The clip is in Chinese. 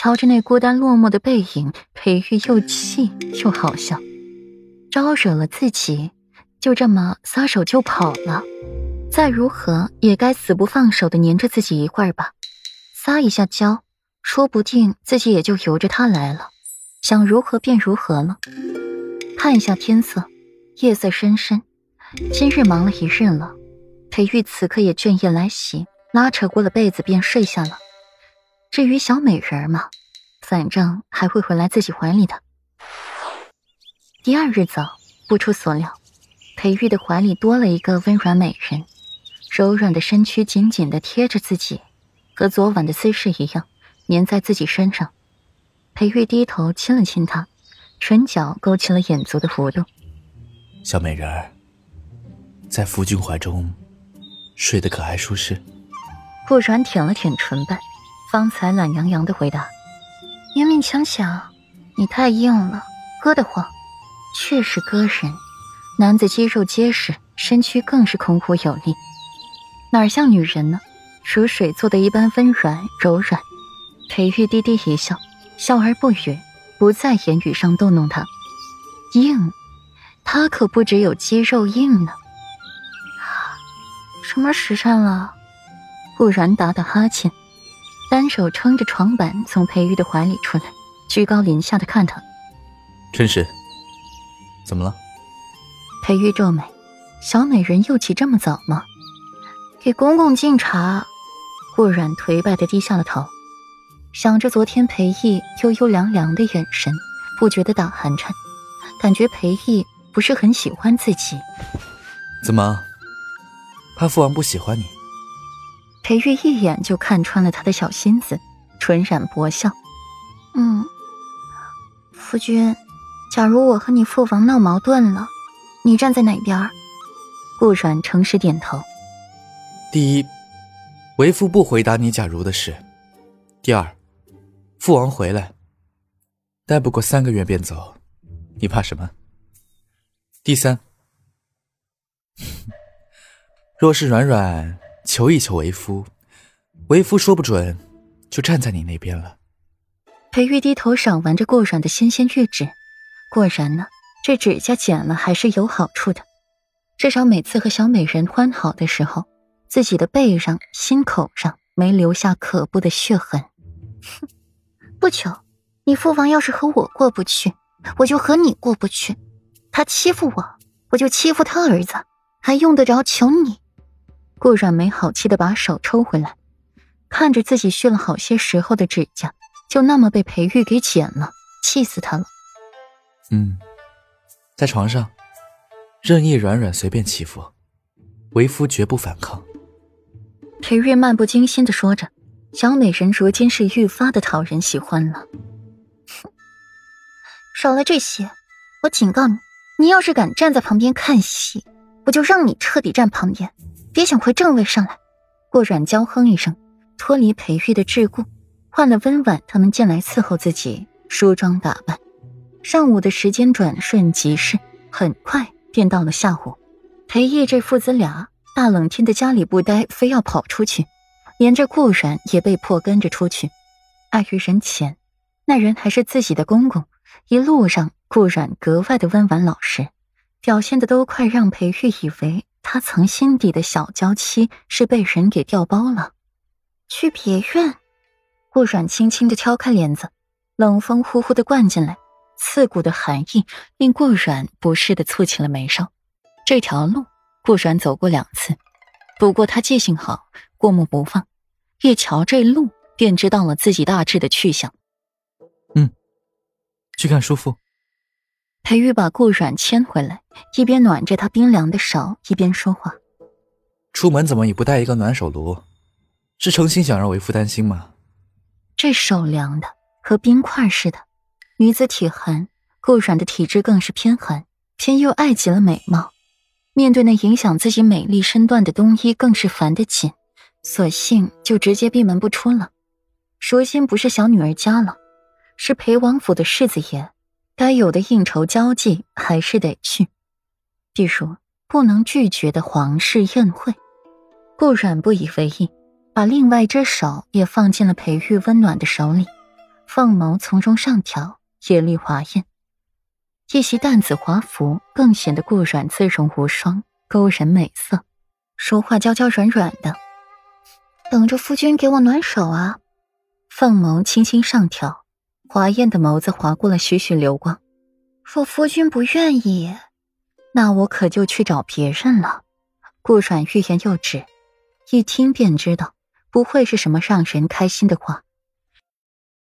瞧着那孤单落寞的背影，裴玉又气又好笑。招惹了自己，就这么撒手就跑了。再如何也该死不放手的黏着自己一会儿吧。撒一下娇，说不定自己也就由着他来了。想如何便如何了。看一下天色，夜色深深。今日忙了一日了，裴玉此刻也倦意来袭，拉扯过了被子便睡下了。至于小美人嘛，反正还会回来自己怀里的。第二日早，不出所料，裴玉的怀里多了一个温软美人，柔软的身躯紧紧的贴着自己，和昨晚的姿势一样，粘在自己身上。裴玉低头亲了亲她，唇角勾起了眼足的弧度。小美人儿，在夫君怀中，睡得可还舒适？顾然舔了舔唇瓣，方才懒洋洋的回答：“勉勉强强，你太硬了，硌得慌。”确实割人，男子肌肉结实，身躯更是孔虎有力，哪像女人呢？如水做的一般温软柔软。裴玉低低一笑，笑而不语，不在言语上逗弄他。硬，他可不只有肌肉硬呢。什么时辰了？顾然打打哈欠，单手撑着床板从裴玉的怀里出来，居高临下的看他。真是。怎么了？裴玉皱眉，小美人又起这么早吗？给公公敬茶。顾软颓败的低下了头，想着昨天裴毅悠悠凉凉的眼神，不觉得打寒颤，感觉裴毅不是很喜欢自己。怎么？怕父王不喜欢你？裴玉一眼就看穿了他的小心思，唇染薄笑。嗯，夫君。假如我和你父王闹矛盾了，你站在哪边？顾软诚实点头。第一，为父不回答你假如的事；第二，父王回来，待不过三个月便走，你怕什么？第三，若是软软求一求为夫，为夫说不准就站在你那边了。裴玉低头赏玩着顾软的纤纤玉指。果然呢，这指甲剪了还是有好处的，至少每次和小美人欢好的时候，自己的背上、心口上没留下可怖的血痕。哼，不求你父王要是和我过不去，我就和你过不去。他欺负我，我就欺负他儿子，还用得着求你？顾阮没好气的把手抽回来，看着自己续了好些时候的指甲，就那么被裴玉给剪了，气死他了。嗯，在床上，任意软软随便欺负，为夫绝不反抗。裴玉漫不经心的说着，小美人如今是愈发的讨人喜欢了。哼，少来这些！我警告你，你要是敢站在旁边看戏，我就让你彻底站旁边，别想回正位上来。顾软娇哼一声，脱离裴玉的桎梏，换了温婉他们进来伺候自己，梳妆打扮。上午的时间转瞬即逝，很快便到了下午。裴毅这父子俩大冷天的家里不待，非要跑出去，连着顾然也被迫跟着出去。碍于人前，那人还是自己的公公，一路上顾然格外的温婉老实，表现的都快让裴玉以为他曾心底的小娇妻是被人给调包了。去别院，顾阮轻轻的挑开帘子，冷风呼呼的灌进来。刺骨的寒意令顾软不适的蹙起了眉梢。这条路，顾软走过两次，不过他记性好，过目不忘，一瞧这路便知道了自己大致的去向。嗯，去看叔父。裴玉把顾软牵回来，一边暖着他冰凉的手，一边说话：“出门怎么也不带一个暖手炉？是诚心想让为夫担心吗？”这手凉的和冰块似的。女子体寒，顾软的体质更是偏寒，偏又爱极了美貌。面对那影响自己美丽身段的冬衣，更是烦得紧，索性就直接闭门不出了。如今不是小女儿家了，是裴王府的世子爷，该有的应酬交际还是得去，比如不能拒绝的皇室宴会。顾软不以为意，把另外一只手也放进了裴玉温暖的手里。凤眸从中上挑，眼力华艳。一袭淡紫华服更显得顾软自容无双，勾人美色。说话娇娇软软的，等着夫君给我暖手啊！凤眸轻轻上挑，华艳的眸子划过了徐徐流光。若夫君不愿意，那我可就去找别人了。顾软欲言又止，一听便知道不会是什么让人开心的话。